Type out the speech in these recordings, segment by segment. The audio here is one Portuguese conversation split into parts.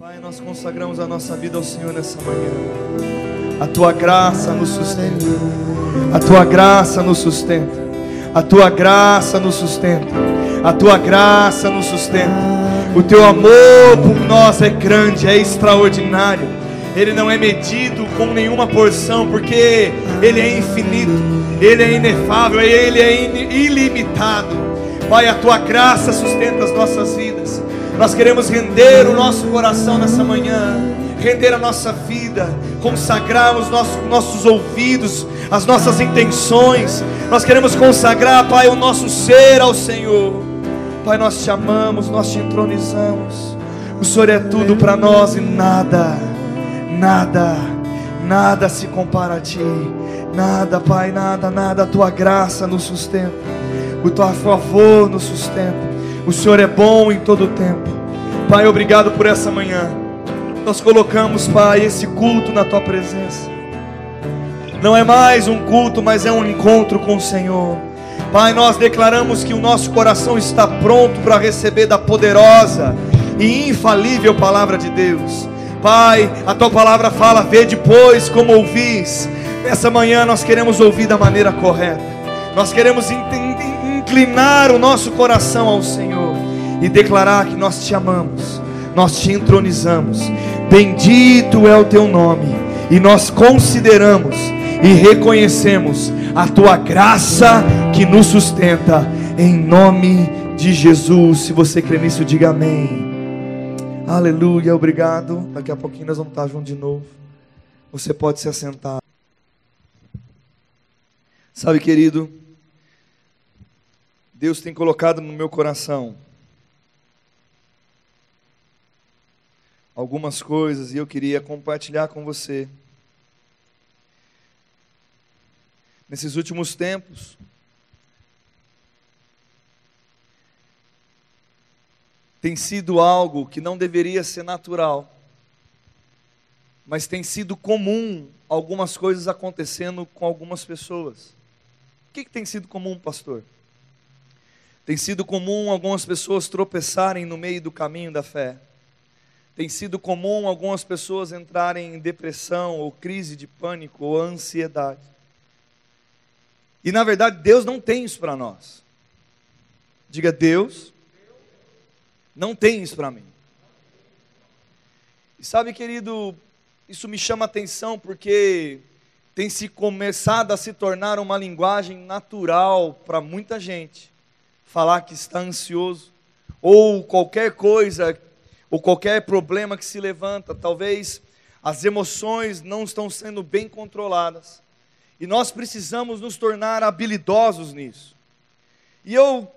Pai, nós consagramos a nossa vida ao Senhor nessa manhã. A tua graça nos sustenta. A tua graça nos sustenta. A tua graça nos sustenta. A tua graça nos sustenta. O teu amor por nós é grande, é extraordinário. Ele não é medido com nenhuma porção, porque ele é infinito, ele é inefável, ele é ilimitado. Pai, a tua graça sustenta as nossas vidas. Nós queremos render o nosso coração nessa manhã, render a nossa vida, consagrar os nossos, nossos ouvidos, as nossas intenções. Nós queremos consagrar, Pai, o nosso ser ao Senhor. Pai, nós te amamos, nós te entronizamos. O Senhor é tudo para nós e nada, nada, nada se compara a Ti. Nada, Pai, nada, nada. A Tua graça nos sustenta, o Teu favor nos sustenta. O Senhor é bom em todo o tempo. Pai, obrigado por essa manhã. Nós colocamos, Pai, esse culto na tua presença. Não é mais um culto, mas é um encontro com o Senhor. Pai, nós declaramos que o nosso coração está pronto para receber da poderosa e infalível palavra de Deus. Pai, a tua palavra fala, vê depois como ouvis. Nessa manhã nós queremos ouvir da maneira correta. Nós queremos inclinar o nosso coração ao Senhor e declarar que nós te amamos, nós te entronizamos. Bendito é o teu nome, e nós consideramos e reconhecemos a tua graça que nos sustenta, em nome de Jesus. Se você crê nisso, diga amém. Aleluia, obrigado. Daqui a pouquinho nós vamos estar juntos de novo. Você pode se assentar. Sabe, querido, Deus tem colocado no meu coração algumas coisas e eu queria compartilhar com você. Nesses últimos tempos, tem sido algo que não deveria ser natural, mas tem sido comum algumas coisas acontecendo com algumas pessoas. O que, que tem sido comum, pastor? Tem sido comum algumas pessoas tropeçarem no meio do caminho da fé. Tem sido comum algumas pessoas entrarem em depressão, ou crise de pânico, ou ansiedade. E na verdade, Deus não tem isso para nós. Diga, Deus não tem isso para mim. E sabe, querido, isso me chama atenção porque tem se começado a se tornar uma linguagem natural para muita gente falar que está ansioso, ou qualquer coisa, ou qualquer problema que se levanta, talvez as emoções não estão sendo bem controladas. E nós precisamos nos tornar habilidosos nisso. E eu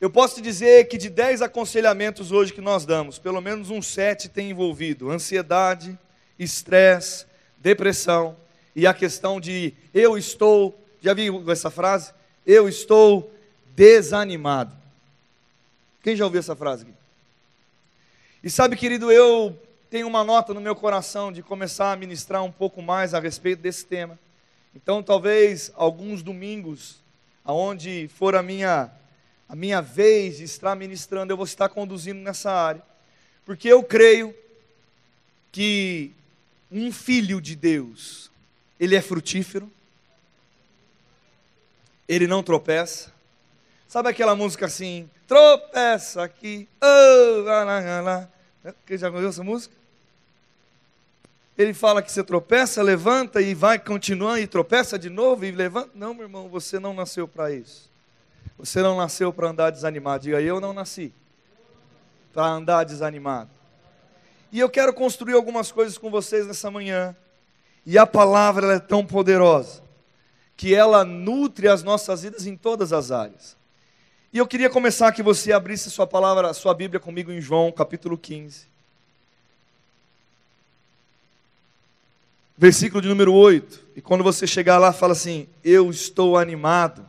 eu posso te dizer que de 10 aconselhamentos hoje que nós damos, pelo menos uns 7 tem envolvido ansiedade, estresse, depressão e a questão de eu estou, já viu essa frase? eu estou desanimado. Quem já ouviu essa frase? E sabe, querido, eu tenho uma nota no meu coração de começar a ministrar um pouco mais a respeito desse tema. Então, talvez alguns domingos, aonde for a minha a minha vez de estar ministrando, eu vou estar conduzindo nessa área. Porque eu creio que um filho de Deus, ele é frutífero, ele não tropeça. Sabe aquela música assim? Tropeça aqui. Oh, lá, lá. Quem já ouviu essa música? Ele fala que você tropeça, levanta e vai continuando e tropeça de novo e levanta. Não, meu irmão, você não nasceu para isso. Você não nasceu para andar desanimado. Diga, eu não nasci para andar desanimado. E eu quero construir algumas coisas com vocês nessa manhã. E a palavra é tão poderosa que ela nutre as nossas vidas em todas as áreas. E eu queria começar que você abrisse sua palavra, sua Bíblia comigo em João, capítulo 15. Versículo de número 8. E quando você chegar lá, fala assim: Eu estou animado.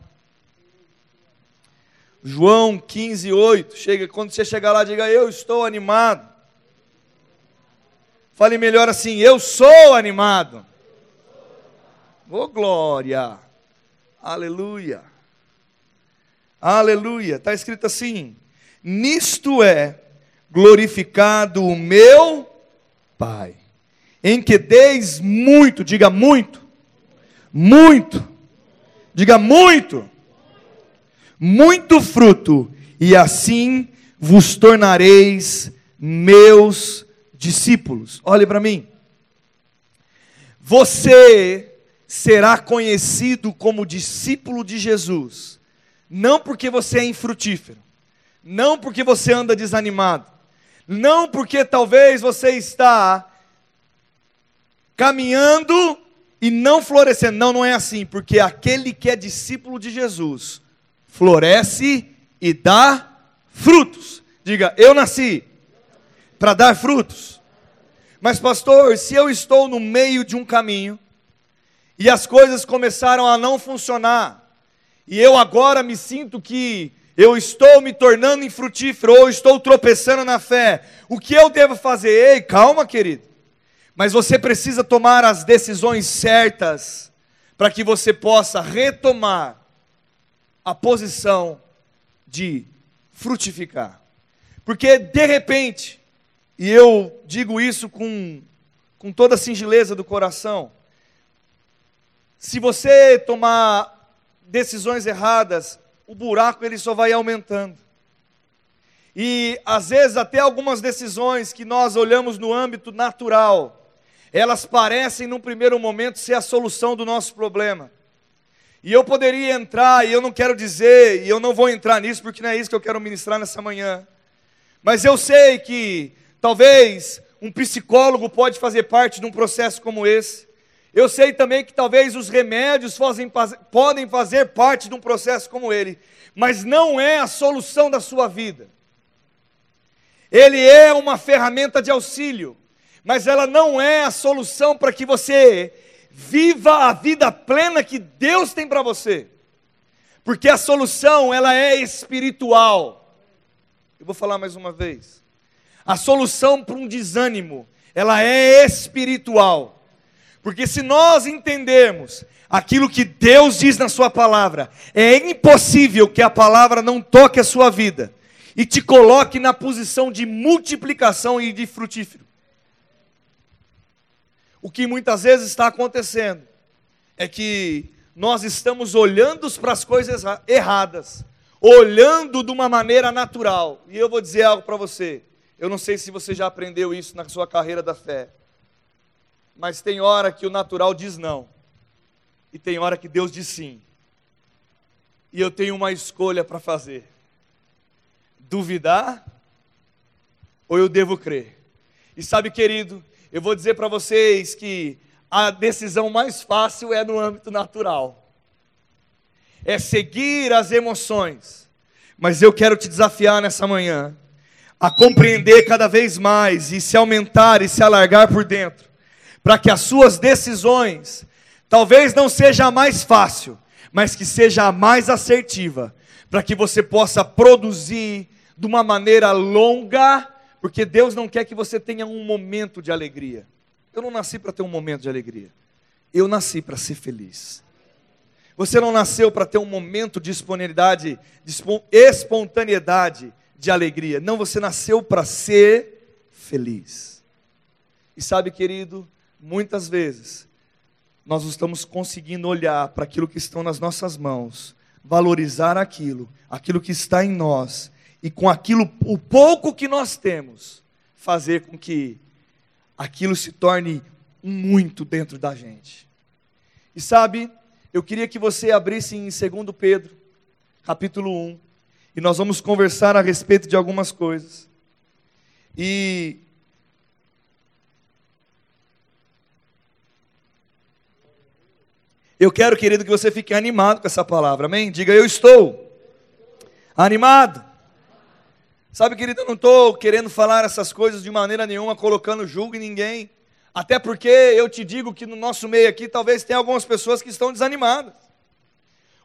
João 15, 8. Chega, quando você chegar lá, diga: Eu estou animado. Fale melhor assim: Eu sou animado. Oh, glória! Aleluia! Aleluia! Está escrito assim: Nisto é glorificado o meu Pai, em que deis muito, diga muito, muito, diga muito, muito fruto, e assim vos tornareis meus discípulos. Olhe para mim. Você será conhecido como discípulo de Jesus, não porque você é infrutífero, não porque você anda desanimado, não porque talvez você está caminhando e não florescendo. Não, não é assim, porque aquele que é discípulo de Jesus floresce e dá frutos. Diga, eu nasci para dar frutos. Mas, pastor, se eu estou no meio de um caminho e as coisas começaram a não funcionar, e eu agora me sinto que eu estou me tornando infrutífero, ou estou tropeçando na fé, o que eu devo fazer? Ei, calma, querido. Mas você precisa tomar as decisões certas para que você possa retomar a posição de frutificar. Porque de repente, e eu digo isso com, com toda a singeleza do coração, se você tomar decisões erradas, o buraco ele só vai aumentando. E às vezes até algumas decisões que nós olhamos no âmbito natural, elas parecem num primeiro momento ser a solução do nosso problema. E eu poderia entrar, e eu não quero dizer, e eu não vou entrar nisso porque não é isso que eu quero ministrar nessa manhã. Mas eu sei que talvez um psicólogo pode fazer parte de um processo como esse. Eu sei também que talvez os remédios fazem, podem fazer parte de um processo como ele, mas não é a solução da sua vida. Ele é uma ferramenta de auxílio, mas ela não é a solução para que você viva a vida plena que Deus tem para você. Porque a solução, ela é espiritual. Eu vou falar mais uma vez. A solução para um desânimo, ela é espiritual. Porque se nós entendermos aquilo que Deus diz na Sua palavra, é impossível que a palavra não toque a sua vida e te coloque na posição de multiplicação e de frutífero. O que muitas vezes está acontecendo é que nós estamos olhando para as coisas erradas, olhando de uma maneira natural. E eu vou dizer algo para você. Eu não sei se você já aprendeu isso na sua carreira da fé. Mas tem hora que o natural diz não, e tem hora que Deus diz sim. E eu tenho uma escolha para fazer: duvidar ou eu devo crer. E sabe, querido, eu vou dizer para vocês que a decisão mais fácil é no âmbito natural, é seguir as emoções. Mas eu quero te desafiar nessa manhã a compreender cada vez mais e se aumentar e se alargar por dentro para que as suas decisões talvez não seja a mais fácil, mas que seja a mais assertiva, para que você possa produzir de uma maneira longa, porque Deus não quer que você tenha um momento de alegria. Eu não nasci para ter um momento de alegria. Eu nasci para ser feliz. Você não nasceu para ter um momento de disponibilidade, de espontaneidade de alegria. Não, você nasceu para ser feliz. E sabe, querido, muitas vezes, nós estamos conseguindo olhar para aquilo que estão nas nossas mãos, valorizar aquilo, aquilo que está em nós, e com aquilo, o pouco que nós temos, fazer com que aquilo se torne muito dentro da gente. E sabe, eu queria que você abrisse em 2 Pedro, capítulo 1, e nós vamos conversar a respeito de algumas coisas. E Eu quero, querido, que você fique animado com essa palavra, amém? Diga, eu estou animado. Sabe, querido, eu não estou querendo falar essas coisas de maneira nenhuma, colocando julgo em ninguém. Até porque eu te digo que no nosso meio aqui talvez tenha algumas pessoas que estão desanimadas.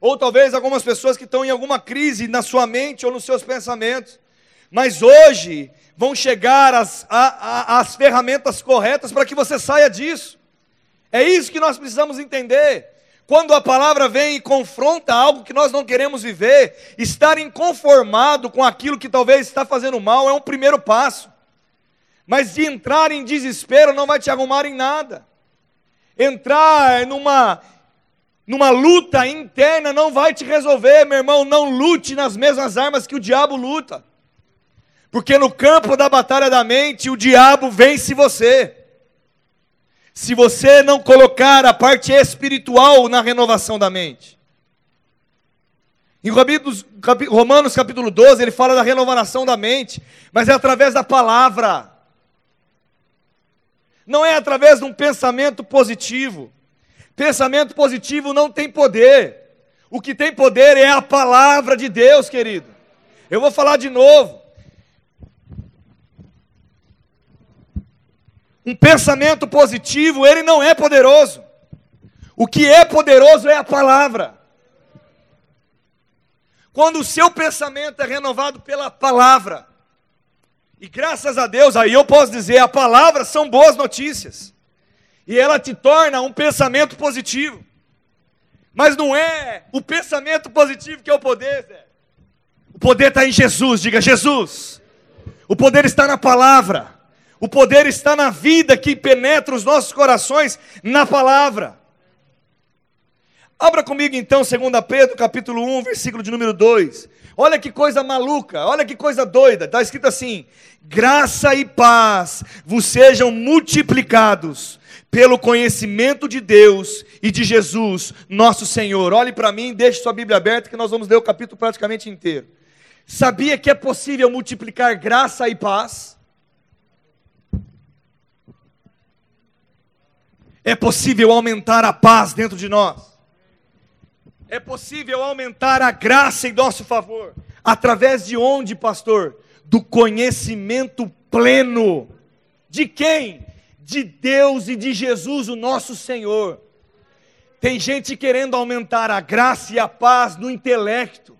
Ou talvez algumas pessoas que estão em alguma crise na sua mente ou nos seus pensamentos. Mas hoje vão chegar as, a, a, as ferramentas corretas para que você saia disso. É isso que nós precisamos entender. Quando a palavra vem e confronta algo que nós não queremos viver, estar inconformado com aquilo que talvez está fazendo mal é um primeiro passo. Mas de entrar em desespero não vai te arrumar em nada. Entrar numa numa luta interna não vai te resolver, meu irmão. Não lute nas mesmas armas que o diabo luta. Porque no campo da batalha da mente, o diabo vence você. Se você não colocar a parte espiritual na renovação da mente. Em Romanos capítulo 12, ele fala da renovação da mente, mas é através da palavra. Não é através de um pensamento positivo. Pensamento positivo não tem poder. O que tem poder é a palavra de Deus, querido. Eu vou falar de novo. Um pensamento positivo, ele não é poderoso. O que é poderoso é a palavra. Quando o seu pensamento é renovado pela palavra, e graças a Deus, aí eu posso dizer, a palavra são boas notícias e ela te torna um pensamento positivo. Mas não é o pensamento positivo que é o poder, Zé. O poder está em Jesus, diga Jesus. O poder está na palavra. O poder está na vida que penetra os nossos corações na palavra. Abra comigo então 2 Pedro capítulo 1, versículo de número 2. Olha que coisa maluca, olha que coisa doida. Está escrito assim: graça e paz vos sejam multiplicados pelo conhecimento de Deus e de Jesus, nosso Senhor. Olhe para mim, deixe sua Bíblia aberta que nós vamos ler o capítulo praticamente inteiro. Sabia que é possível multiplicar graça e paz? É possível aumentar a paz dentro de nós. É possível aumentar a graça em nosso favor. Através de onde, pastor? Do conhecimento pleno. De quem? de Deus e de Jesus, o nosso Senhor. Tem gente querendo aumentar a graça e a paz no intelecto,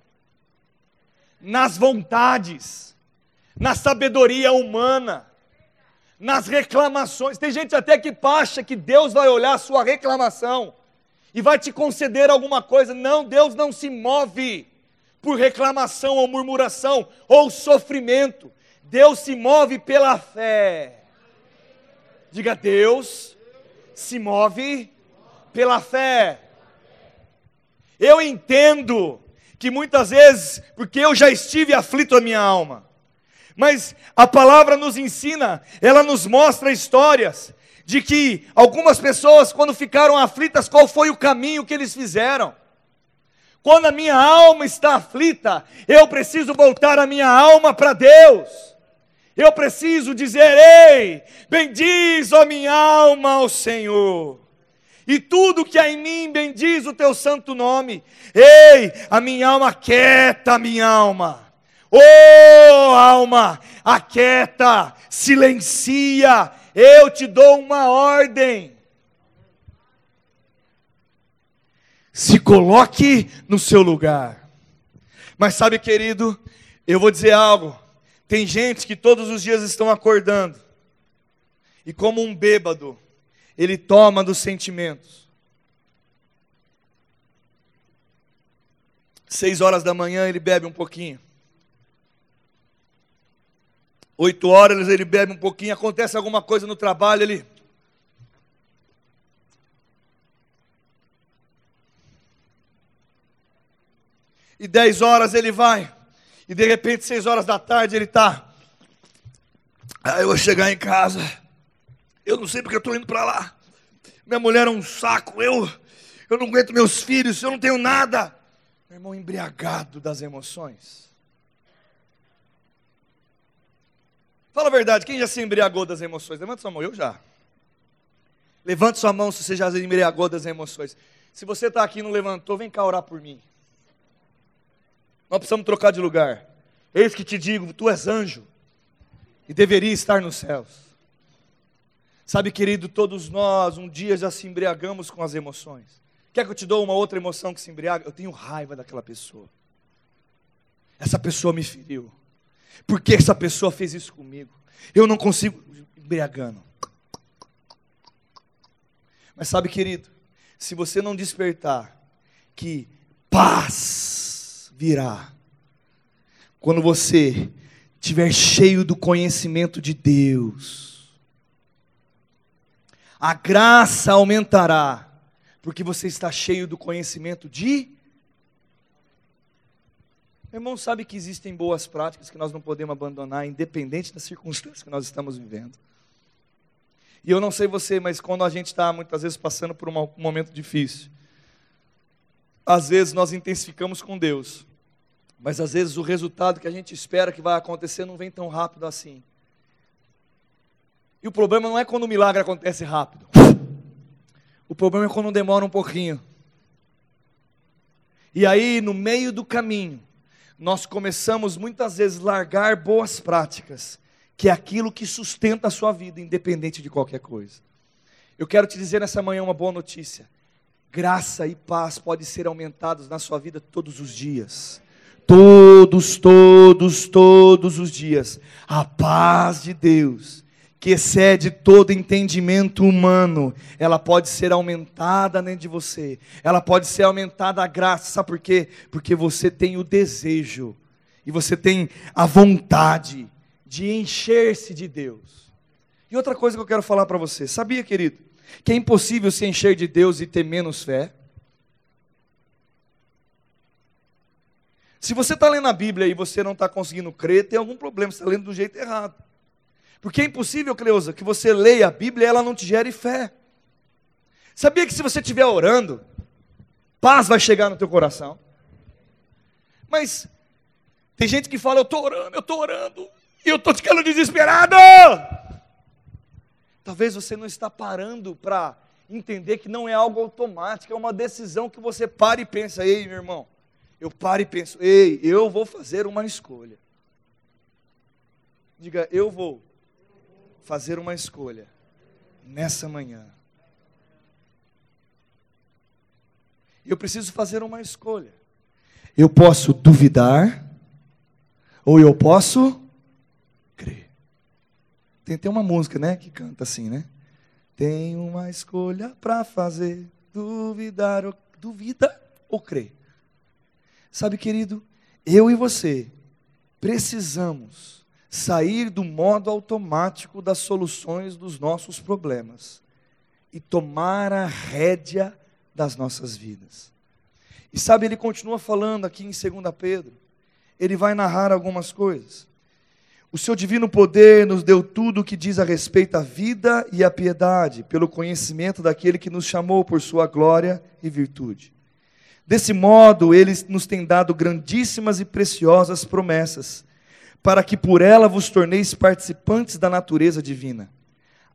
nas vontades, na sabedoria humana, nas reclamações. Tem gente até que acha que Deus vai olhar a sua reclamação e vai te conceder alguma coisa. Não, Deus não se move por reclamação ou murmuração ou sofrimento. Deus se move pela fé. Diga, Deus se move pela fé. Eu entendo que muitas vezes, porque eu já estive aflito a minha alma, mas a palavra nos ensina, ela nos mostra histórias de que algumas pessoas, quando ficaram aflitas, qual foi o caminho que eles fizeram? Quando a minha alma está aflita, eu preciso voltar a minha alma para Deus. Eu preciso dizer: Ei, bendiz a minha alma ao Senhor. E tudo que há em mim bendiz o teu santo nome. Ei, a minha alma aquieta, a minha alma. Oh, alma, aquieta, silencia. Eu te dou uma ordem. Se coloque no seu lugar. Mas sabe, querido, eu vou dizer algo. Tem gente que todos os dias estão acordando e, como um bêbado, ele toma dos sentimentos. Seis horas da manhã ele bebe um pouquinho. Oito horas ele bebe um pouquinho. Acontece alguma coisa no trabalho, ele. E dez horas ele vai e de repente, seis horas da tarde, ele está. Aí eu vou chegar em casa. Eu não sei porque eu estou indo para lá. Minha mulher é um saco. Eu, eu não aguento meus filhos. Eu não tenho nada. Meu irmão, embriagado das emoções. Fala a verdade, quem já se embriagou das emoções? Levanta sua mão, eu já. Levante sua mão se você já se embriagou das emoções. Se você está aqui e não levantou, vem cá orar por mim. Nós precisamos trocar de lugar. Eis que te digo, tu és anjo e deveria estar nos céus. Sabe, querido, todos nós um dia já se embriagamos com as emoções. Quer que eu te dou uma outra emoção que se embriaga? Eu tenho raiva daquela pessoa. Essa pessoa me feriu. Por que essa pessoa fez isso comigo? Eu não consigo embriagando. Mas sabe, querido, se você não despertar, que paz virá. Quando você estiver cheio do conhecimento de Deus, a graça aumentará, porque você está cheio do conhecimento de irmão sabe que existem boas práticas que nós não podemos abandonar, independente das circunstâncias que nós estamos vivendo. E eu não sei você, mas quando a gente está muitas vezes passando por um momento difícil, às vezes nós intensificamos com Deus, mas às vezes o resultado que a gente espera que vai acontecer não vem tão rápido assim. E o problema não é quando o milagre acontece rápido. O problema é quando demora um pouquinho. E aí, no meio do caminho, nós começamos muitas vezes largar boas práticas, que é aquilo que sustenta a sua vida, independente de qualquer coisa. Eu quero te dizer nessa manhã uma boa notícia. Graça e paz podem ser aumentados na sua vida todos os dias. Todos, todos, todos os dias. A paz de Deus que excede todo entendimento humano, ela pode ser aumentada dentro de você, ela pode ser aumentada a graça, sabe por quê? Porque você tem o desejo, e você tem a vontade de encher-se de Deus. E outra coisa que eu quero falar para você, sabia, querido, que é impossível se encher de Deus e ter menos fé? Se você está lendo a Bíblia e você não está conseguindo crer, tem algum problema, você está lendo do jeito errado. Porque é impossível, Cleusa, que você leia a Bíblia e ela não te gere fé. Sabia que se você estiver orando, paz vai chegar no teu coração? Mas tem gente que fala, eu estou orando, eu estou orando, e eu estou ficando desesperado. Talvez você não está parando para entender que não é algo automático, é uma decisão que você para e pensa, ei meu irmão, eu paro e penso, ei, eu vou fazer uma escolha. Diga, eu vou fazer uma escolha nessa manhã. Eu preciso fazer uma escolha. Eu posso duvidar ou eu posso crer. Tem até uma música, né, que canta assim, né? Tem uma escolha para fazer, duvidar ou duvida ou crer. Sabe, querido, eu e você precisamos sair do modo automático das soluções dos nossos problemas e tomar a rédea das nossas vidas. E sabe, ele continua falando aqui em 2 Pedro, ele vai narrar algumas coisas. O seu divino poder nos deu tudo o que diz a respeito à vida e à piedade, pelo conhecimento daquele que nos chamou por sua glória e virtude. Desse modo, ele nos tem dado grandíssimas e preciosas promessas para que por ela vos torneis participantes da natureza divina,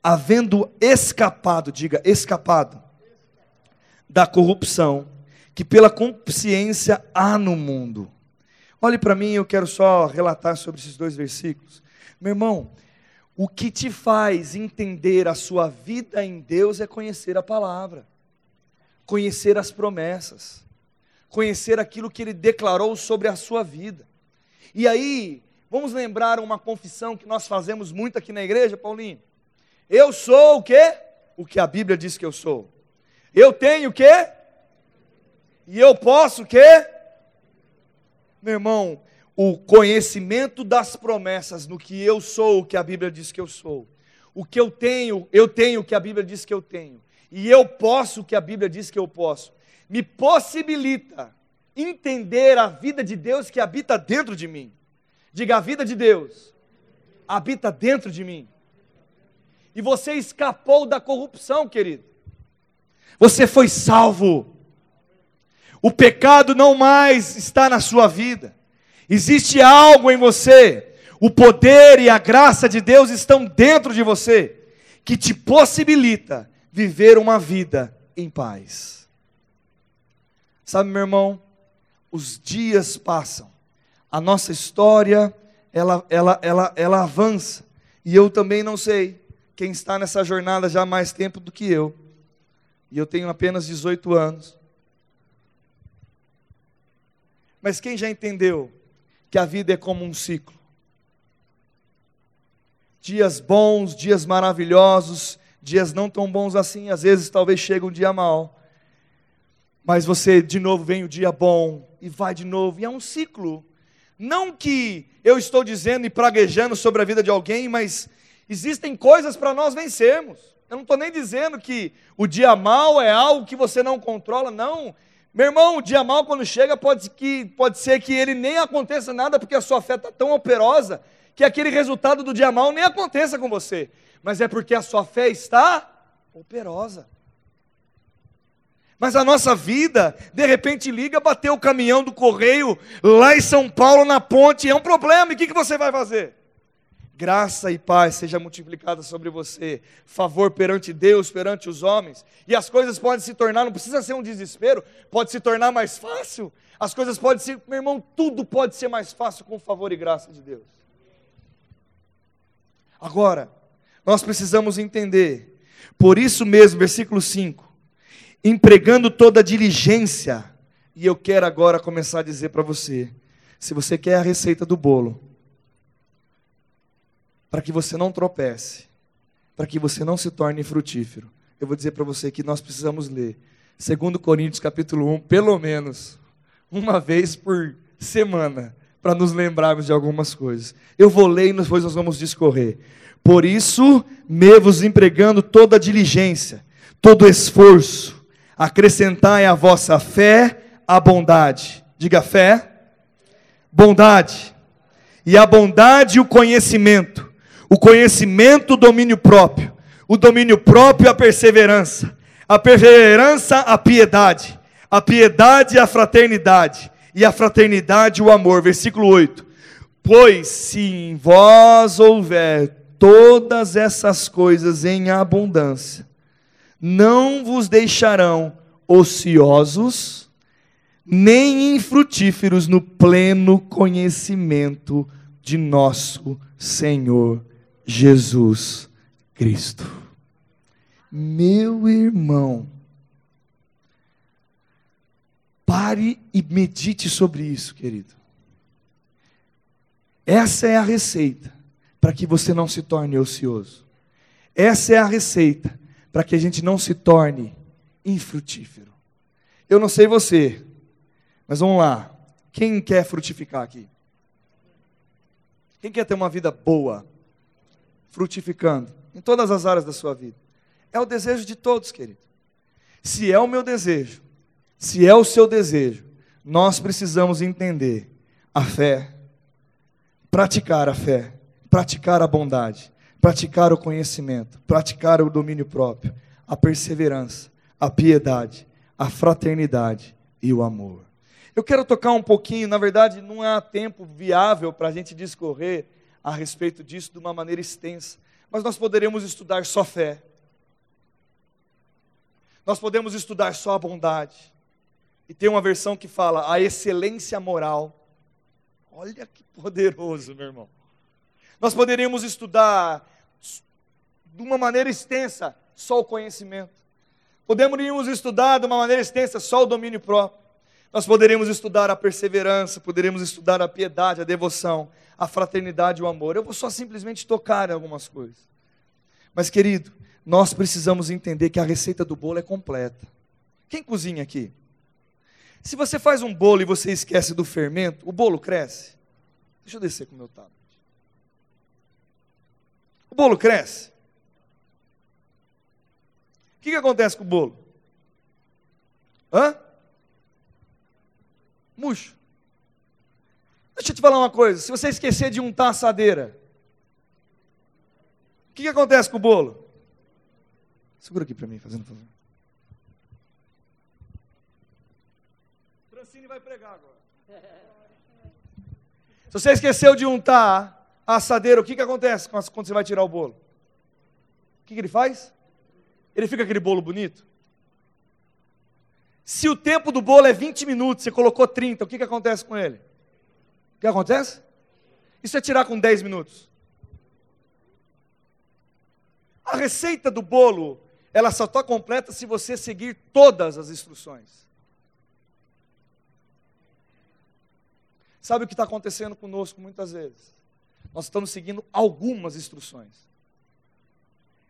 havendo escapado, diga, escapado, da corrupção que pela consciência há no mundo. Olhe para mim, eu quero só relatar sobre esses dois versículos. Meu irmão, o que te faz entender a sua vida em Deus é conhecer a palavra, conhecer as promessas, conhecer aquilo que ele declarou sobre a sua vida. E aí, Vamos lembrar uma confissão que nós fazemos muito aqui na igreja, Paulinho? Eu sou o quê? O que a Bíblia diz que eu sou. Eu tenho o quê? E eu posso o quê? Meu irmão, o conhecimento das promessas no que eu sou, o que a Bíblia diz que eu sou. O que eu tenho, eu tenho o que a Bíblia diz que eu tenho. E eu posso o que a Bíblia diz que eu posso. Me possibilita entender a vida de Deus que habita dentro de mim. Diga: a vida de Deus habita dentro de mim. E você escapou da corrupção, querido. Você foi salvo. O pecado não mais está na sua vida. Existe algo em você. O poder e a graça de Deus estão dentro de você, que te possibilita viver uma vida em paz. Sabe, meu irmão, os dias passam a nossa história, ela, ela, ela, ela avança. E eu também não sei quem está nessa jornada já há mais tempo do que eu. E eu tenho apenas 18 anos. Mas quem já entendeu que a vida é como um ciclo? Dias bons, dias maravilhosos, dias não tão bons assim, às vezes talvez chega um dia mal. Mas você de novo vem o dia bom e vai de novo, e é um ciclo. Não que eu estou dizendo e praguejando sobre a vida de alguém, mas existem coisas para nós vencermos. Eu não estou nem dizendo que o dia mal é algo que você não controla, não. Meu irmão, o dia mal quando chega pode, que, pode ser que ele nem aconteça nada, porque a sua fé está tão operosa que aquele resultado do dia mal nem aconteça com você. Mas é porque a sua fé está operosa. Mas a nossa vida, de repente liga, bateu o caminhão do correio lá em São Paulo na ponte, é um problema, e o que, que você vai fazer? Graça e paz seja multiplicada sobre você, favor perante Deus, perante os homens, e as coisas podem se tornar, não precisa ser um desespero, pode se tornar mais fácil, as coisas podem ser, meu irmão, tudo pode ser mais fácil com o favor e graça de Deus. Agora, nós precisamos entender, por isso mesmo, versículo 5, empregando toda diligência. E eu quero agora começar a dizer para você: se você quer a receita do bolo, para que você não tropece, para que você não se torne frutífero, eu vou dizer para você que nós precisamos ler 2 Coríntios capítulo 1, pelo menos uma vez por semana, para nos lembrarmos de algumas coisas. Eu vou ler e depois nós vamos discorrer. Por isso, me vos empregando toda diligência, todo esforço, acrescentai à vossa fé a bondade. Diga fé, bondade. E a bondade o conhecimento. O conhecimento o domínio próprio. O domínio próprio a perseverança. A perseverança a piedade. A piedade a fraternidade. E a fraternidade o amor. Versículo 8. Pois se em vós houver todas essas coisas em abundância, não vos deixarão ociosos, nem infrutíferos no pleno conhecimento de nosso Senhor Jesus Cristo. Meu irmão, pare e medite sobre isso, querido. Essa é a receita para que você não se torne ocioso. Essa é a receita para que a gente não se torne infrutífero. Eu não sei você, mas vamos lá. Quem quer frutificar aqui? Quem quer ter uma vida boa, frutificando em todas as áreas da sua vida? É o desejo de todos, querido. Se é o meu desejo, se é o seu desejo, nós precisamos entender a fé, praticar a fé, praticar a bondade, praticar o conhecimento, praticar o domínio próprio, a perseverança, a piedade, a fraternidade e o amor. Eu quero tocar um pouquinho, na verdade, não há tempo viável para a gente discorrer a respeito disso de uma maneira extensa, mas nós poderemos estudar só fé, nós podemos estudar só a bondade, e tem uma versão que fala a excelência moral. Olha que poderoso, meu irmão. Nós poderíamos estudar de uma maneira extensa só o conhecimento. Poderíamos estudar de uma maneira extensa só o domínio próprio. Nós poderíamos estudar a perseverança, poderíamos estudar a piedade, a devoção, a fraternidade e o amor. Eu vou só simplesmente tocar em algumas coisas. Mas, querido, nós precisamos entender que a receita do bolo é completa. Quem cozinha aqui? Se você faz um bolo e você esquece do fermento, o bolo cresce. Deixa eu descer com o meu tablet. O bolo cresce que, que acontece com o bolo? Hã? Murcho. Deixa eu te falar uma coisa: se você esquecer de untar a assadeira, o que, que acontece com o bolo? Segura aqui para mim, fazendo favor. Francine vai pregar agora. Se você esqueceu de untar a assadeira, o que, que acontece quando você vai tirar o bolo? O que, que ele faz? Ele fica aquele bolo bonito? Se o tempo do bolo é 20 minutos, você colocou 30, o que, que acontece com ele? O que acontece? Isso é tirar com 10 minutos. A receita do bolo, ela só está completa se você seguir todas as instruções. Sabe o que está acontecendo conosco muitas vezes? Nós estamos seguindo algumas instruções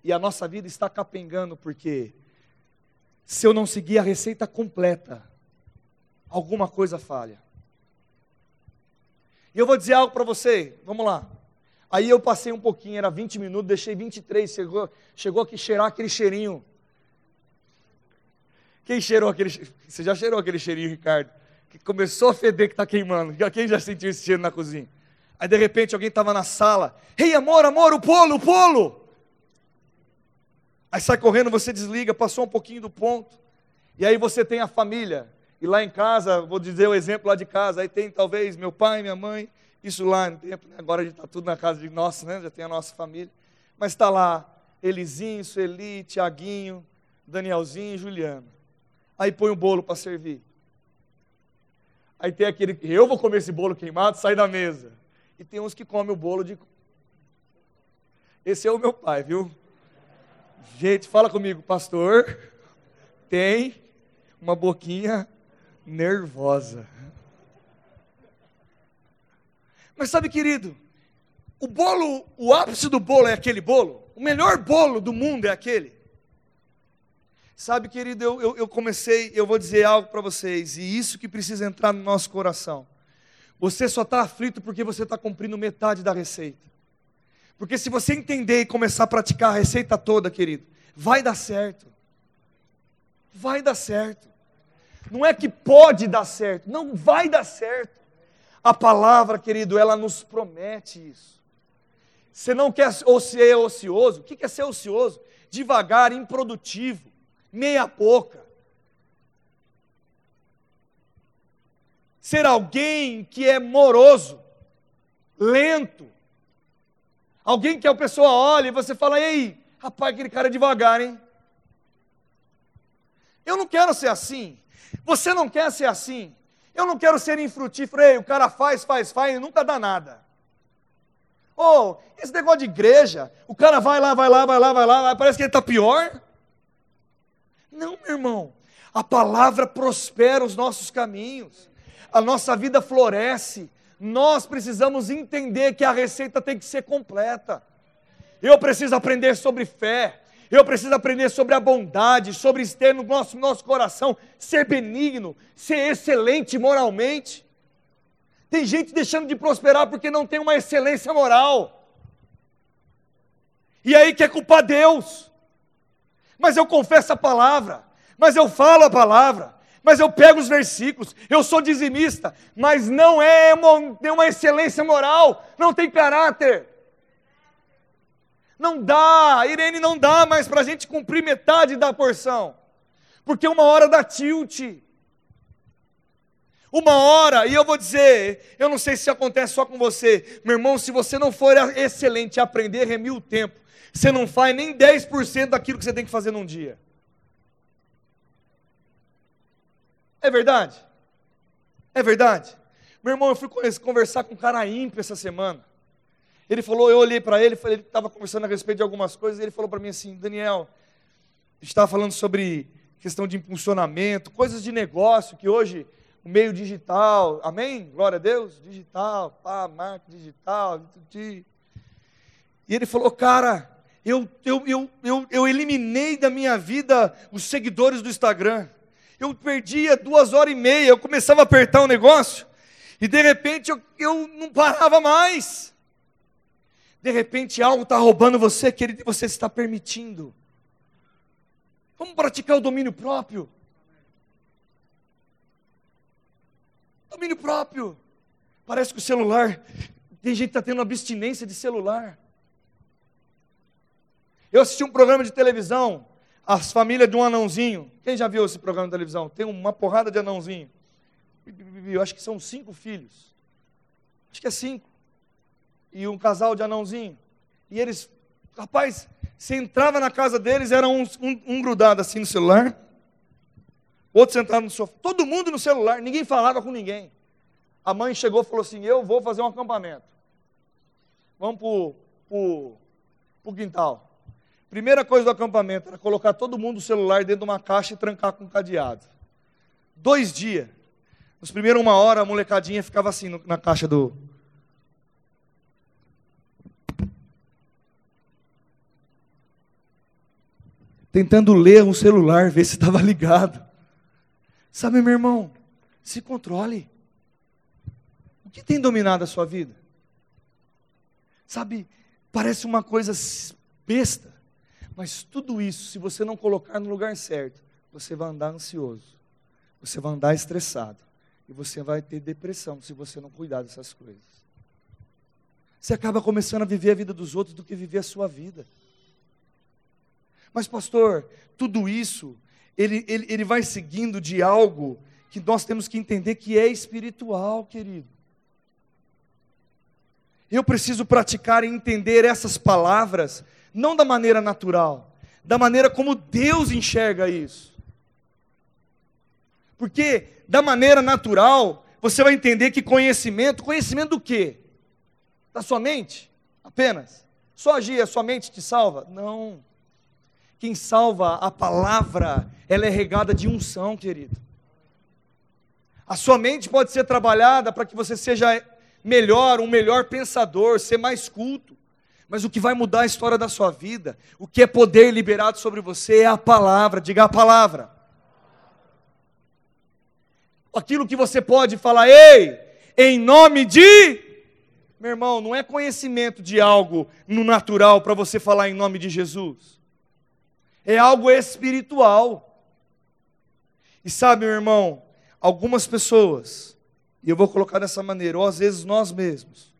e a nossa vida está capengando porque se eu não seguir a receita completa, alguma coisa falha. E eu vou dizer algo para você, vamos lá. Aí eu passei um pouquinho, era 20 minutos, deixei 23, chegou, chegou aqui cheirar aquele cheirinho. Quem cheirou aquele Você já cheirou aquele cheirinho, Ricardo? Que começou a feder que está queimando. Quem já sentiu esse cheiro na cozinha? Aí de repente alguém estava na sala. Ei, hey, amor, amor, o polo, o polo! Aí sai correndo, você desliga, passou um pouquinho do ponto. E aí você tem a família. E lá em casa, vou dizer o exemplo lá de casa, aí tem talvez meu pai, minha mãe, isso lá no tempo, né? agora a gente está tudo na casa de nossa, né? já tem a nossa família. Mas está lá Elizinho, Sueli, Tiaguinho, Danielzinho e Juliana. Aí põe o bolo para servir. Aí tem aquele, eu vou comer esse bolo queimado, sai da mesa. E tem uns que comem o bolo de. Esse é o meu pai, viu? Gente, fala comigo, pastor. Tem uma boquinha nervosa. Mas sabe, querido, o bolo, o ápice do bolo é aquele bolo. O melhor bolo do mundo é aquele. Sabe, querido, eu, eu, eu comecei, eu vou dizer algo para vocês, e isso que precisa entrar no nosso coração. Você só está aflito porque você está cumprindo metade da receita. Porque se você entender e começar a praticar a receita toda, querido, vai dar certo. Vai dar certo. Não é que pode dar certo, não vai dar certo. A palavra, querido, ela nos promete isso. Você não quer ser ocioso? O que é ser ocioso? Devagar, improdutivo, meia boca. Ser alguém que é moroso, lento, Alguém que a pessoa olha e você fala, ei, rapaz, aquele cara é devagar, hein? Eu não quero ser assim. Você não quer ser assim. Eu não quero ser infrutífero. Ei, o cara faz, faz, faz e nunca dá nada. Oh, esse negócio de igreja, o cara vai lá, vai lá, vai lá, vai lá, parece que ele está pior. Não, meu irmão. A palavra prospera os nossos caminhos. A nossa vida floresce nós precisamos entender que a receita tem que ser completa. Eu preciso aprender sobre fé, eu preciso aprender sobre a bondade, sobre ter no nosso, nosso coração, ser benigno, ser excelente moralmente. Tem gente deixando de prosperar porque não tem uma excelência moral. E aí quer culpar Deus. Mas eu confesso a palavra, mas eu falo a palavra, mas eu pego os versículos, eu sou dizimista, mas não é uma, tem uma excelência moral, não tem caráter. Não dá, Irene, não dá mais para a gente cumprir metade da porção, porque uma hora dá tilt. Uma hora, e eu vou dizer, eu não sei se acontece só com você, meu irmão, se você não for excelente aprender, remir o tempo, você não faz nem 10% daquilo que você tem que fazer num dia. É verdade? É verdade? Meu irmão, eu fui conversar com um cara ímpio essa semana. Ele falou, eu olhei para ele, ele estava conversando a respeito de algumas coisas, ele falou para mim assim, Daniel, estava falando sobre questão de impulsionamento, coisas de negócio, que hoje o meio digital, amém? Glória a Deus, digital, pá, marca digital, e ele falou, cara, eu, eu, eu, eu, eu eliminei da minha vida os seguidores do Instagram eu perdia duas horas e meia, eu começava a apertar o um negócio, e de repente eu, eu não parava mais. De repente algo está roubando você, querido, e você está permitindo. Vamos praticar o domínio próprio. Domínio próprio. Parece que o celular, tem gente que está tendo abstinência de celular. Eu assisti um programa de televisão, as famílias de um anãozinho. Quem já viu esse programa de televisão? Tem uma porrada de anãozinho. Eu acho que são cinco filhos. Acho que é cinco. E um casal de anãozinho. E eles, rapaz, você entrava na casa deles, era um, um, um grudado assim no celular, outro sentado no sofá, todo mundo no celular, ninguém falava com ninguém. A mãe chegou e falou assim: Eu vou fazer um acampamento. Vamos para o quintal. Primeira coisa do acampamento era colocar todo mundo o celular dentro de uma caixa e trancar com um cadeado. Dois dias. Nos primeiros uma hora, a molecadinha ficava assim no, na caixa do. tentando ler um celular, ver se estava ligado. Sabe, meu irmão, se controle. O que tem dominado a sua vida? Sabe, parece uma coisa besta, mas tudo isso, se você não colocar no lugar certo, você vai andar ansioso, você vai andar estressado, e você vai ter depressão se você não cuidar dessas coisas. Você acaba começando a viver a vida dos outros do que viver a sua vida. Mas, pastor, tudo isso, ele, ele, ele vai seguindo de algo que nós temos que entender que é espiritual, querido. Eu preciso praticar e entender essas palavras, não da maneira natural, da maneira como Deus enxerga isso. Porque da maneira natural, você vai entender que conhecimento, conhecimento do quê? Da sua mente? Apenas? Só agir, a sua mente te salva? Não. Quem salva a palavra, ela é regada de unção, querido. A sua mente pode ser trabalhada para que você seja melhor, um melhor pensador, ser mais culto. Mas o que vai mudar a história da sua vida, o que é poder liberado sobre você é a palavra, diga a palavra aquilo que você pode falar, ei, em nome de. Meu irmão, não é conhecimento de algo no natural para você falar em nome de Jesus. É algo espiritual. E sabe, meu irmão, algumas pessoas, e eu vou colocar dessa maneira, ou às vezes nós mesmos,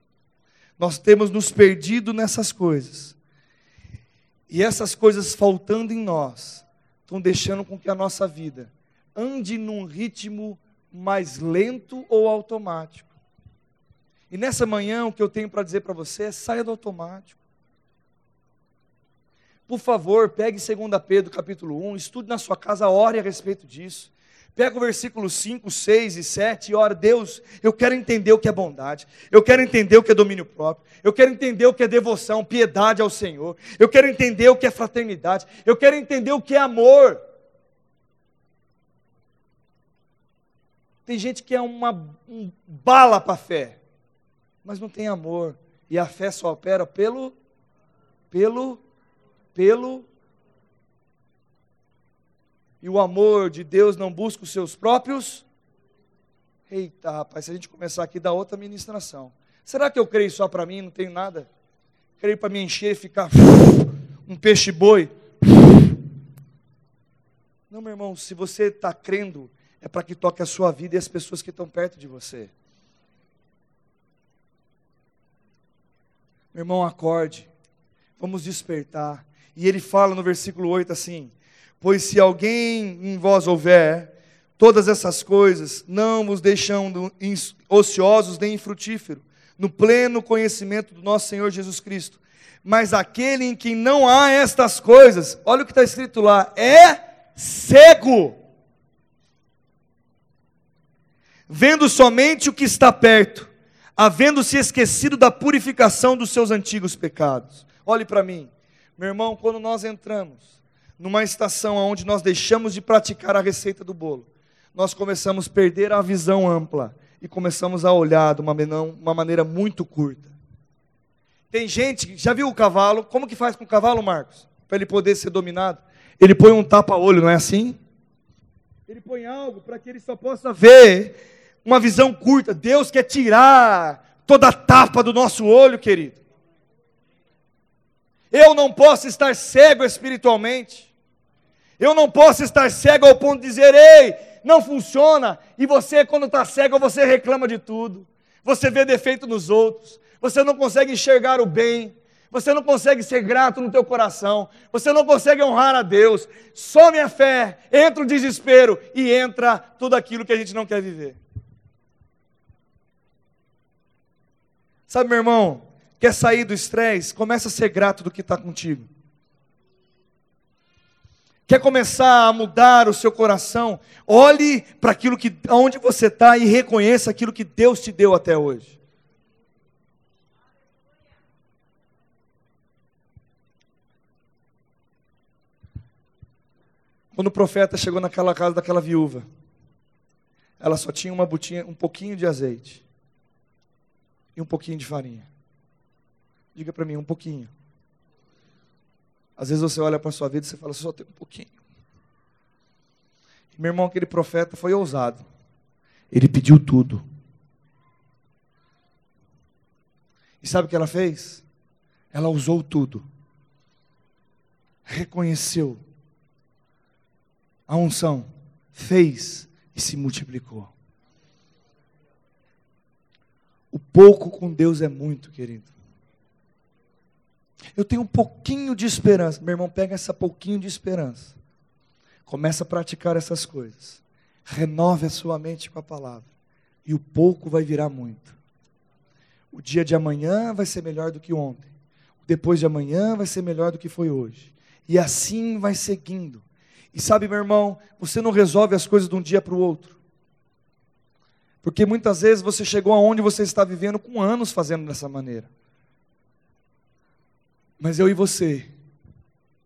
nós temos nos perdido nessas coisas. E essas coisas faltando em nós, estão deixando com que a nossa vida ande num ritmo mais lento ou automático. E nessa manhã o que eu tenho para dizer para você é saia do automático. Por favor, pegue 2 Pedro capítulo 1, estude na sua casa, ore a respeito disso. Pega o versículo 5, 6 e 7 e ora, Deus, eu quero entender o que é bondade, eu quero entender o que é domínio próprio, eu quero entender o que é devoção, piedade ao Senhor, eu quero entender o que é fraternidade, eu quero entender o que é amor. Tem gente que é uma um bala para a fé, mas não tem amor. E a fé só opera pelo, pelo, pelo. E o amor de Deus não busca os seus próprios. Eita, rapaz, se a gente começar aqui, dá outra ministração. Será que eu creio só para mim, não tenho nada? Creio para me encher e ficar um peixe boi? Não, meu irmão, se você está crendo é para que toque a sua vida e as pessoas que estão perto de você. Meu irmão, acorde, vamos despertar. E ele fala no versículo 8 assim: Pois se alguém em vós houver todas essas coisas, não vos deixando ociosos nem infrutíferos, no pleno conhecimento do nosso Senhor Jesus Cristo. Mas aquele em quem não há estas coisas, olha o que está escrito lá, é cego vendo somente o que está perto, havendo-se esquecido da purificação dos seus antigos pecados. Olhe para mim, meu irmão, quando nós entramos numa estação onde nós deixamos de praticar a receita do bolo, nós começamos a perder a visão ampla e começamos a olhar de uma, uma maneira muito curta. Tem gente, já viu o cavalo? Como que faz com o cavalo, Marcos? Para ele poder ser dominado? Ele põe um tapa-olho, não é assim? Ele põe algo para que ele só possa ver uma visão curta. Deus quer tirar toda a tapa do nosso olho, querido. Eu não posso estar cego espiritualmente. Eu não posso estar cego ao ponto de dizer, ei, não funciona. E você, quando está cego, você reclama de tudo. Você vê defeito nos outros. Você não consegue enxergar o bem. Você não consegue ser grato no teu coração. Você não consegue honrar a Deus. Some a fé, entra o desespero e entra tudo aquilo que a gente não quer viver. Sabe, meu irmão, quer sair do estresse? Começa a ser grato do que está contigo. Quer começar a mudar o seu coração? Olhe para aquilo que, onde você está e reconheça aquilo que Deus te deu até hoje. Quando o profeta chegou naquela casa daquela viúva, ela só tinha uma botinha, um pouquinho de azeite e um pouquinho de farinha. Diga para mim, um pouquinho. Às vezes você olha para a sua vida e você fala, só tem um pouquinho. Meu irmão, aquele profeta foi ousado. Ele pediu tudo. E sabe o que ela fez? Ela usou tudo. Reconheceu a unção, fez e se multiplicou. O pouco com Deus é muito, querido. Eu tenho um pouquinho de esperança. Meu irmão, pega essa pouquinho de esperança. Começa a praticar essas coisas. Renove a sua mente com a palavra. E o pouco vai virar muito. O dia de amanhã vai ser melhor do que ontem. O depois de amanhã vai ser melhor do que foi hoje. E assim vai seguindo. E sabe, meu irmão, você não resolve as coisas de um dia para o outro. Porque muitas vezes você chegou aonde você está vivendo com anos fazendo dessa maneira. Mas eu e você,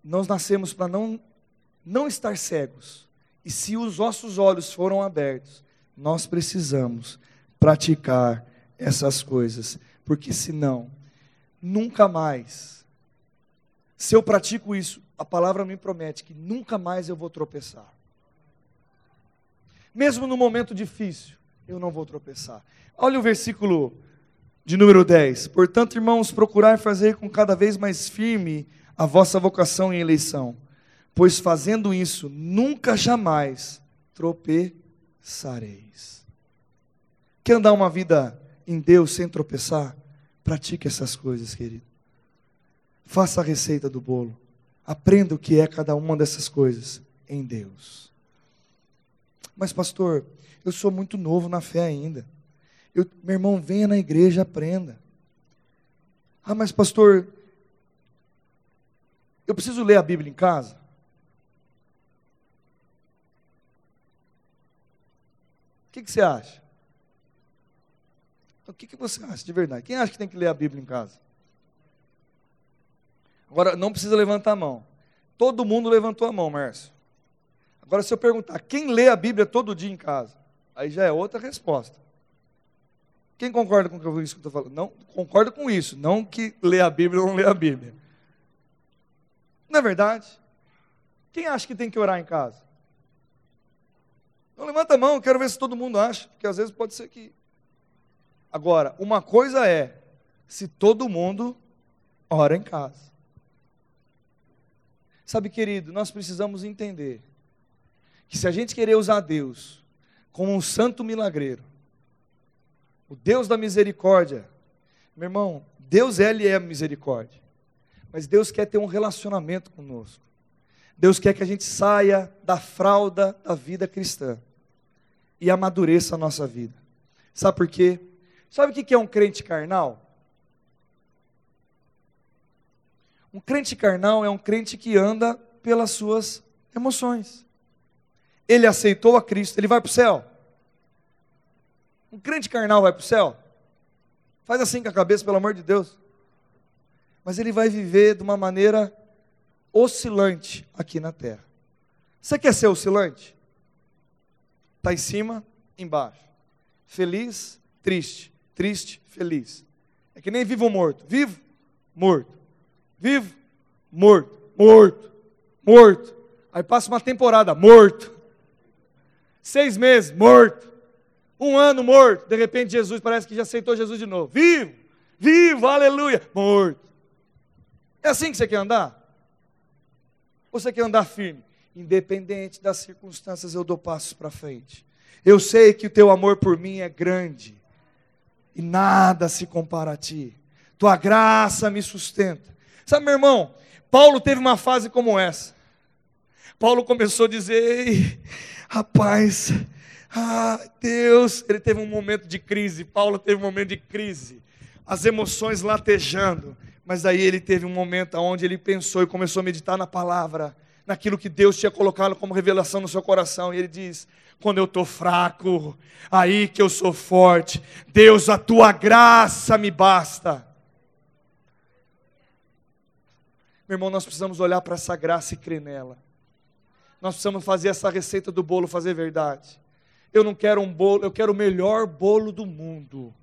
nós nascemos para não, não estar cegos. E se os nossos olhos foram abertos, nós precisamos praticar essas coisas. Porque senão, nunca mais, se eu pratico isso, a palavra me promete que nunca mais eu vou tropeçar. Mesmo no momento difícil, eu não vou tropeçar. Olha o versículo de número 10. Portanto, irmãos, procurai fazer com cada vez mais firme a vossa vocação e eleição, pois fazendo isso, nunca jamais tropeçareis. Quer andar uma vida em Deus sem tropeçar? Pratique essas coisas, querido. Faça a receita do bolo. Aprenda o que é cada uma dessas coisas em Deus. Mas, pastor, eu sou muito novo na fé ainda. Eu, meu irmão, venha na igreja, aprenda. Ah, mas pastor, eu preciso ler a Bíblia em casa? O que, que você acha? O que, que você acha de verdade? Quem acha que tem que ler a Bíblia em casa? Agora, não precisa levantar a mão. Todo mundo levantou a mão, Márcio. Agora, se eu perguntar, quem lê a Bíblia todo dia em casa? Aí já é outra resposta. Quem concorda com isso que eu estou falando? Não, concorda com isso, não que lê a Bíblia ou não lê a Bíblia. Não é verdade? Quem acha que tem que orar em casa? Não levanta a mão, quero ver se todo mundo acha, porque às vezes pode ser que. Agora, uma coisa é se todo mundo ora em casa. Sabe, querido, nós precisamos entender que se a gente querer usar Deus como um santo milagreiro, o Deus da misericórdia. Meu irmão, Deus ele é misericórdia. Mas Deus quer ter um relacionamento conosco. Deus quer que a gente saia da fralda da vida cristã e amadureça a nossa vida. Sabe por quê? Sabe o que é um crente carnal? Um crente carnal é um crente que anda pelas suas emoções. Ele aceitou a Cristo, ele vai para o céu. Um crente carnal vai para o céu? Faz assim com a cabeça, pelo amor de Deus. Mas ele vai viver de uma maneira oscilante aqui na terra. Você quer ser oscilante? Está em cima, embaixo. Feliz, triste. Triste, feliz. É que nem vivo ou morto. Vivo, morto. Vivo, morto. Morto, morto. Aí passa uma temporada, morto. Seis meses, morto. Um ano morto, de repente Jesus parece que já aceitou Jesus de novo. Vivo, vivo, aleluia, morto. É assim que você quer andar? Ou você quer andar firme? Independente das circunstâncias, eu dou passos para frente. Eu sei que o teu amor por mim é grande e nada se compara a ti. Tua graça me sustenta. Sabe, meu irmão, Paulo teve uma fase como essa. Paulo começou a dizer: rapaz, ah, Deus, ele teve um momento de crise. Paulo teve um momento de crise. As emoções latejando. Mas aí ele teve um momento onde ele pensou e começou a meditar na palavra, naquilo que Deus tinha colocado como revelação no seu coração. E ele diz: Quando eu estou fraco, aí que eu sou forte. Deus, a tua graça me basta. Meu irmão, nós precisamos olhar para essa graça e crer nela. Nós precisamos fazer essa receita do bolo fazer verdade. Eu não quero um bolo, eu quero o melhor bolo do mundo.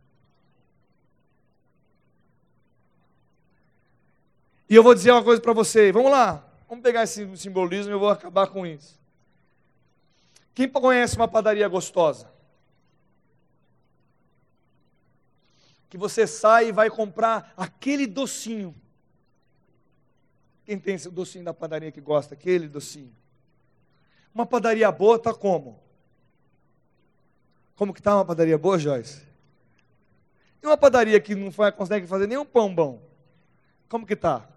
E eu vou dizer uma coisa para você. Vamos lá. Vamos pegar esse simbolismo e eu vou acabar com isso. Quem conhece uma padaria gostosa? Que você sai e vai comprar aquele docinho. Quem tem esse docinho da padaria que gosta? Aquele docinho. Uma padaria boa está como? Como que está uma padaria boa, Joyce? E uma padaria que não consegue fazer nenhum pão bom? Como que está?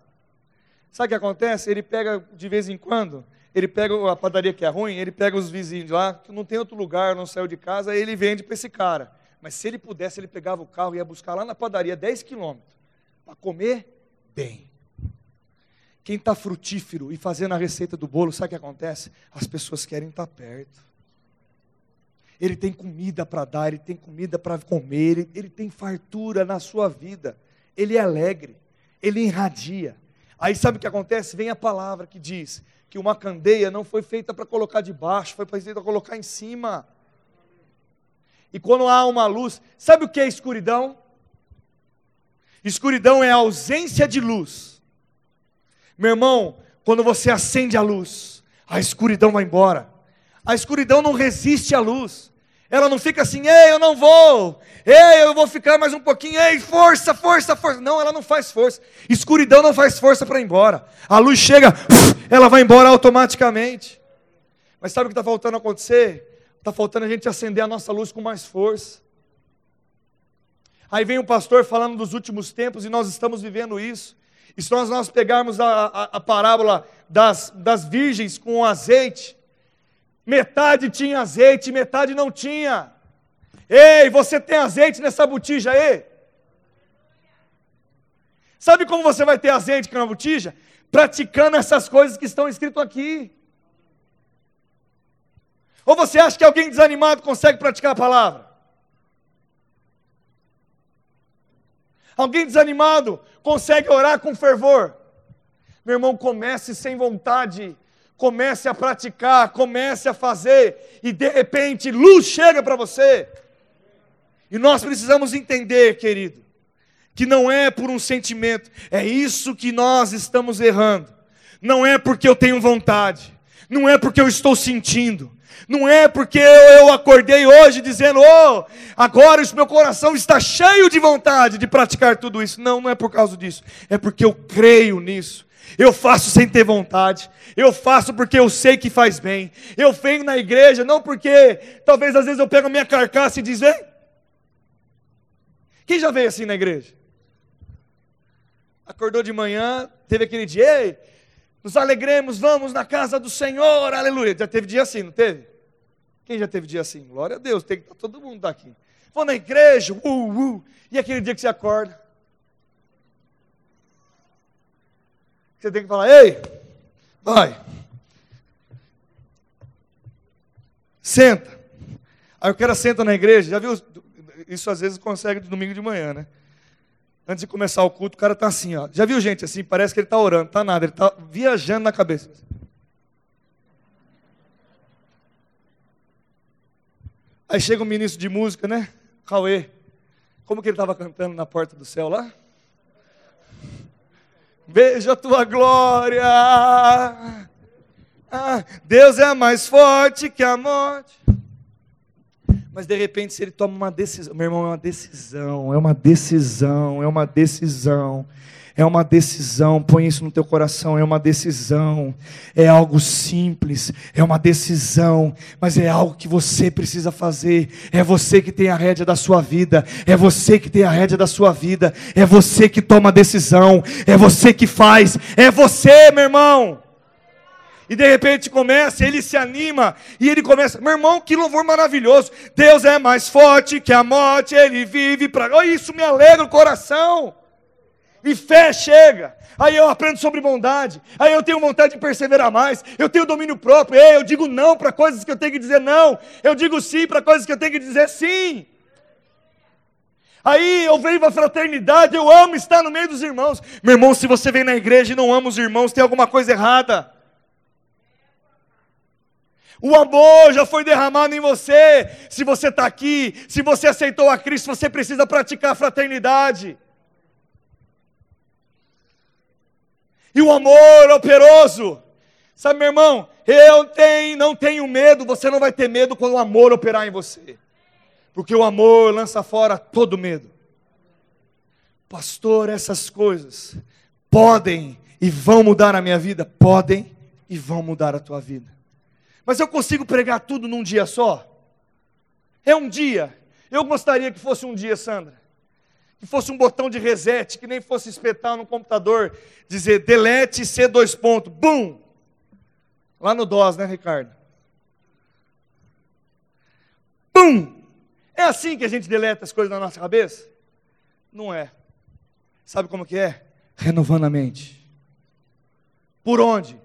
Sabe o que acontece? Ele pega de vez em quando, ele pega a padaria que é ruim, ele pega os vizinhos lá, que não tem outro lugar, não saiu de casa, ele vende para esse cara. Mas se ele pudesse, ele pegava o carro e ia buscar lá na padaria 10 quilômetros para comer bem. Quem está frutífero e fazendo a receita do bolo, sabe o que acontece? As pessoas querem estar tá perto. Ele tem comida para dar, ele tem comida para comer, ele, ele tem fartura na sua vida. Ele é alegre, ele irradia. Aí sabe o que acontece? Vem a palavra que diz que uma candeia não foi feita para colocar debaixo, foi feita para colocar em cima. E quando há uma luz, sabe o que é escuridão? Escuridão é a ausência de luz. Meu irmão, quando você acende a luz, a escuridão vai embora. A escuridão não resiste à luz. Ela não fica assim, ei, eu não vou, ei, eu vou ficar mais um pouquinho, ei, força, força, força. Não, ela não faz força. Escuridão não faz força para ir embora. A luz chega, ela vai embora automaticamente. Mas sabe o que está faltando acontecer? Está faltando a gente acender a nossa luz com mais força. Aí vem o pastor falando dos últimos tempos e nós estamos vivendo isso. E se nós, nós pegarmos a, a, a parábola das, das virgens com azeite, Metade tinha azeite, metade não tinha. Ei, você tem azeite nessa botija aí? Sabe como você vai ter azeite na botija? Praticando essas coisas que estão escritas aqui. Ou você acha que alguém desanimado consegue praticar a palavra? Alguém desanimado consegue orar com fervor? Meu irmão, comece sem vontade comece a praticar, comece a fazer, e de repente luz chega para você. E nós precisamos entender, querido, que não é por um sentimento, é isso que nós estamos errando. Não é porque eu tenho vontade, não é porque eu estou sentindo, não é porque eu, acordei hoje dizendo, oh, agora o meu coração está cheio de vontade de praticar tudo isso. Não, não é por causa disso, é porque eu creio nisso. Eu faço sem ter vontade. Eu faço porque eu sei que faz bem. Eu venho na igreja não porque talvez às vezes eu pego a minha carcaça e diz: vem. Quem já veio assim na igreja? Acordou de manhã, teve aquele dia, ei, nos alegremos, vamos na casa do Senhor, aleluia. Já teve dia assim, não teve? Quem já teve dia assim? Glória a Deus, tem que todo mundo aqui. Vou na igreja, uh, uh, e aquele dia que você acorda, Você tem que falar, ei, vai. Senta. Aí o cara senta na igreja, já viu? Isso às vezes consegue domingo de manhã, né? Antes de começar o culto, o cara está assim, ó. Já viu gente assim? Parece que ele está orando, tá nada, ele está viajando na cabeça. Aí chega um ministro de música, né? Cauê. Como que ele estava cantando na porta do céu lá? Veja a tua glória. Ah, Deus é mais forte que a morte. Mas de repente, se ele toma uma decisão, meu irmão, é uma decisão, é uma decisão, é uma decisão. É uma decisão, põe isso no teu coração, é uma decisão. É algo simples, é uma decisão, mas é algo que você precisa fazer. É você que tem a rédea da sua vida, é você que tem a rédea da sua vida, é você que toma a decisão, é você que faz, é você, meu irmão. E de repente começa, ele se anima e ele começa, meu irmão, que louvor maravilhoso. Deus é mais forte que a morte, ele vive para. Oh, isso me alegra o coração. E fé chega. Aí eu aprendo sobre bondade. Aí eu tenho vontade de perseverar mais. Eu tenho domínio próprio. Ei, eu digo não para coisas que eu tenho que dizer não. Eu digo sim para coisas que eu tenho que dizer sim. Aí eu venho a fraternidade, eu amo estar no meio dos irmãos. Meu irmão, se você vem na igreja e não ama os irmãos, tem alguma coisa errada. O amor já foi derramado em você. Se você está aqui, se você aceitou a Cristo, você precisa praticar a fraternidade. E o amor operoso. Sabe, meu irmão, eu tenho, não tenho medo, você não vai ter medo quando o amor operar em você. Porque o amor lança fora todo medo. Pastor, essas coisas podem e vão mudar a minha vida? Podem e vão mudar a tua vida. Mas eu consigo pregar tudo num dia só? É um dia. Eu gostaria que fosse um dia, Sandra. Que fosse um botão de reset, que nem fosse espetar no computador, dizer delete C dois pontos, bum! Lá no DOS, né, Ricardo? Bum! É assim que a gente deleta as coisas na nossa cabeça? Não é. Sabe como que é? Renovando a mente. Por onde?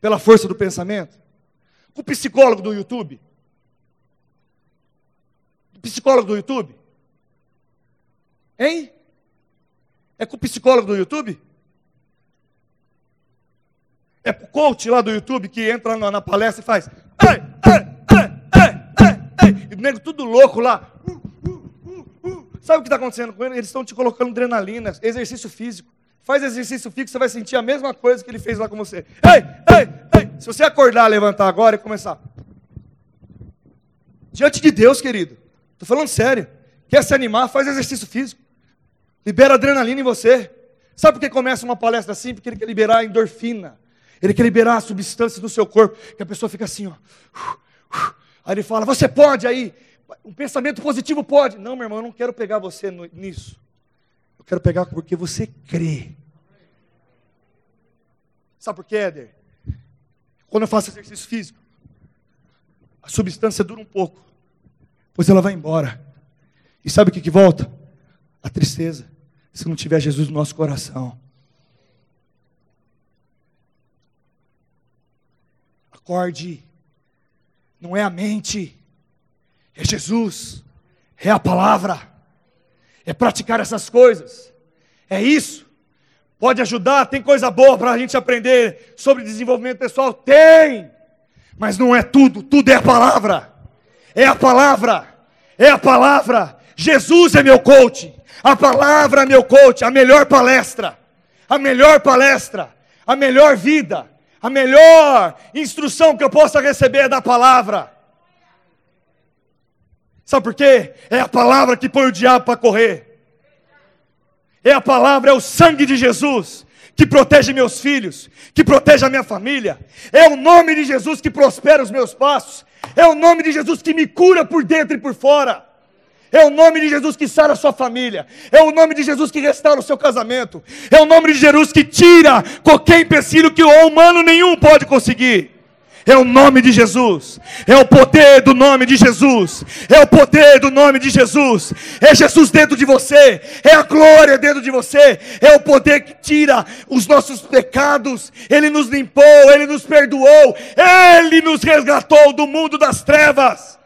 Pela força do pensamento? Com o psicólogo do YouTube? O psicólogo do YouTube? Hein? É com o psicólogo do YouTube? É pro coach lá do YouTube que entra na, na palestra e faz. Ei, ei, ei, ei, ei. E o nego tudo louco lá. Sabe o que está acontecendo com ele? Eles estão te colocando adrenalina, exercício físico. Faz exercício físico, você vai sentir a mesma coisa que ele fez lá com você. Ei, ei, ei. Se você acordar, levantar agora e começar. Diante de Deus, querido. Estou falando sério. Quer se animar, faz exercício físico. Libera adrenalina em você. Sabe por que começa uma palestra assim? Porque ele quer liberar endorfina. Ele quer liberar substâncias do seu corpo. Que a pessoa fica assim, ó. Aí ele fala, você pode aí. Um pensamento positivo pode. Não, meu irmão, eu não quero pegar você nisso quero pegar porque você crê. Sabe por quê, Éder? Quando eu faço exercício físico, a substância dura um pouco, pois ela vai embora. E sabe o que, que volta? A tristeza, se não tiver Jesus no nosso coração. Acorde, não é a mente, é Jesus, é a palavra é praticar essas coisas. É isso. Pode ajudar, tem coisa boa para a gente aprender sobre desenvolvimento pessoal? Tem! Mas não é tudo, tudo é a palavra. É a palavra. É a palavra. Jesus é meu coach. A palavra é meu coach, a melhor palestra. A melhor palestra, a melhor vida, a melhor instrução que eu possa receber é da palavra. Sabe por quê? É a palavra que põe o diabo para correr. É a palavra, é o sangue de Jesus que protege meus filhos, que protege a minha família. É o nome de Jesus que prospera os meus passos. É o nome de Jesus que me cura por dentro e por fora. É o nome de Jesus que sara a sua família. É o nome de Jesus que restaura o seu casamento. É o nome de Jesus que tira qualquer empecilho que o humano nenhum pode conseguir. É o nome de Jesus, é o poder do nome de Jesus, é o poder do nome de Jesus, é Jesus dentro de você, é a glória dentro de você, é o poder que tira os nossos pecados, Ele nos limpou, Ele nos perdoou, Ele nos resgatou do mundo das trevas.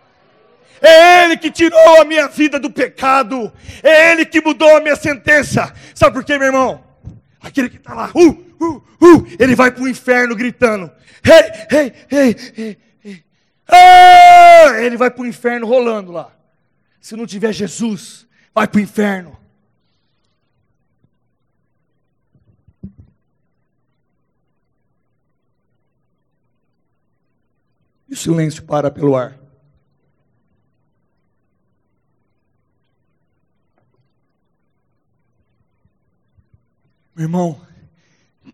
É Ele que tirou a minha vida do pecado. É Ele que mudou a minha sentença. Sabe por quê, meu irmão? Aquele que está lá, uh, uh, uh, ele vai para o inferno gritando: Ei, ei, ei, ei. Ah! Ele vai para o inferno rolando lá. Se não tiver Jesus, vai para o inferno. E o silêncio para pelo ar. Meu irmão,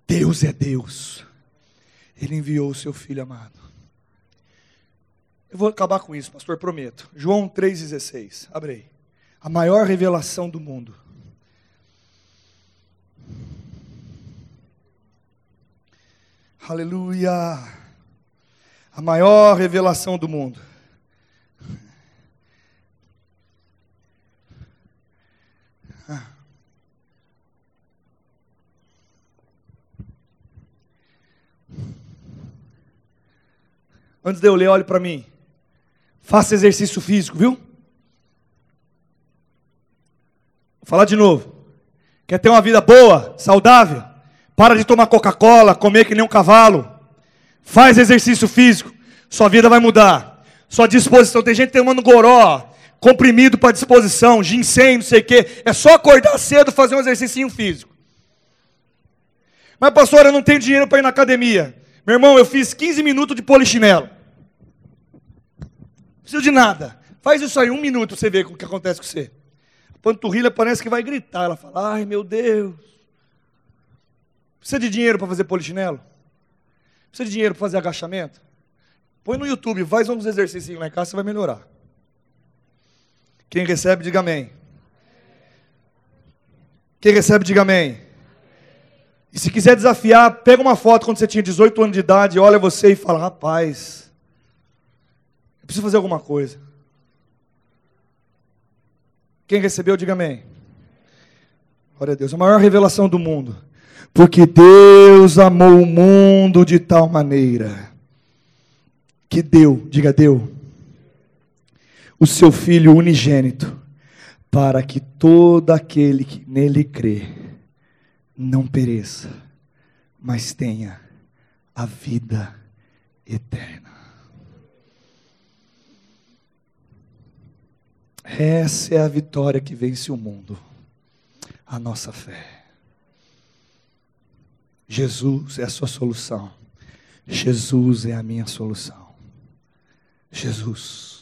Deus é Deus. Ele enviou o seu filho amado. Eu vou acabar com isso, pastor, prometo. João 3,16. Abre aí. A maior revelação do mundo. Aleluia. A maior revelação do mundo. Antes de eu ler, olhe para mim. Faça exercício físico, viu? Vou falar de novo. Quer ter uma vida boa, saudável? Para de tomar Coca-Cola, comer que nem um cavalo. Faz exercício físico. Sua vida vai mudar. Sua disposição. Tem gente tomando goró, comprimido para disposição, ginseng, não sei o quê. É só acordar cedo fazer um exercício físico. Mas, pastor, eu não tenho dinheiro para ir na academia. Meu irmão, eu fiz 15 minutos de polichinelo. Preciso de nada. Faz isso aí, um minuto, você vê o que acontece com você. A panturrilha parece que vai gritar. Ela fala, ai meu Deus. Precisa de dinheiro para fazer polichinelo? Precisa de dinheiro para fazer agachamento? Põe no YouTube, faz uns exercícios lá em casa, você vai melhorar. Quem recebe, diga amém. Quem recebe, diga amém. E se quiser desafiar, pega uma foto quando você tinha 18 anos de idade, olha você e fala: rapaz, eu preciso fazer alguma coisa. Quem recebeu, diga amém. Glória a Deus, a maior revelação do mundo. Porque Deus amou o mundo de tal maneira que deu, diga deu, o seu Filho unigênito, para que todo aquele que nele crê não pereça, mas tenha a vida eterna. Essa é a vitória que vence o mundo, a nossa fé. Jesus é a sua solução. Jesus é a minha solução. Jesus.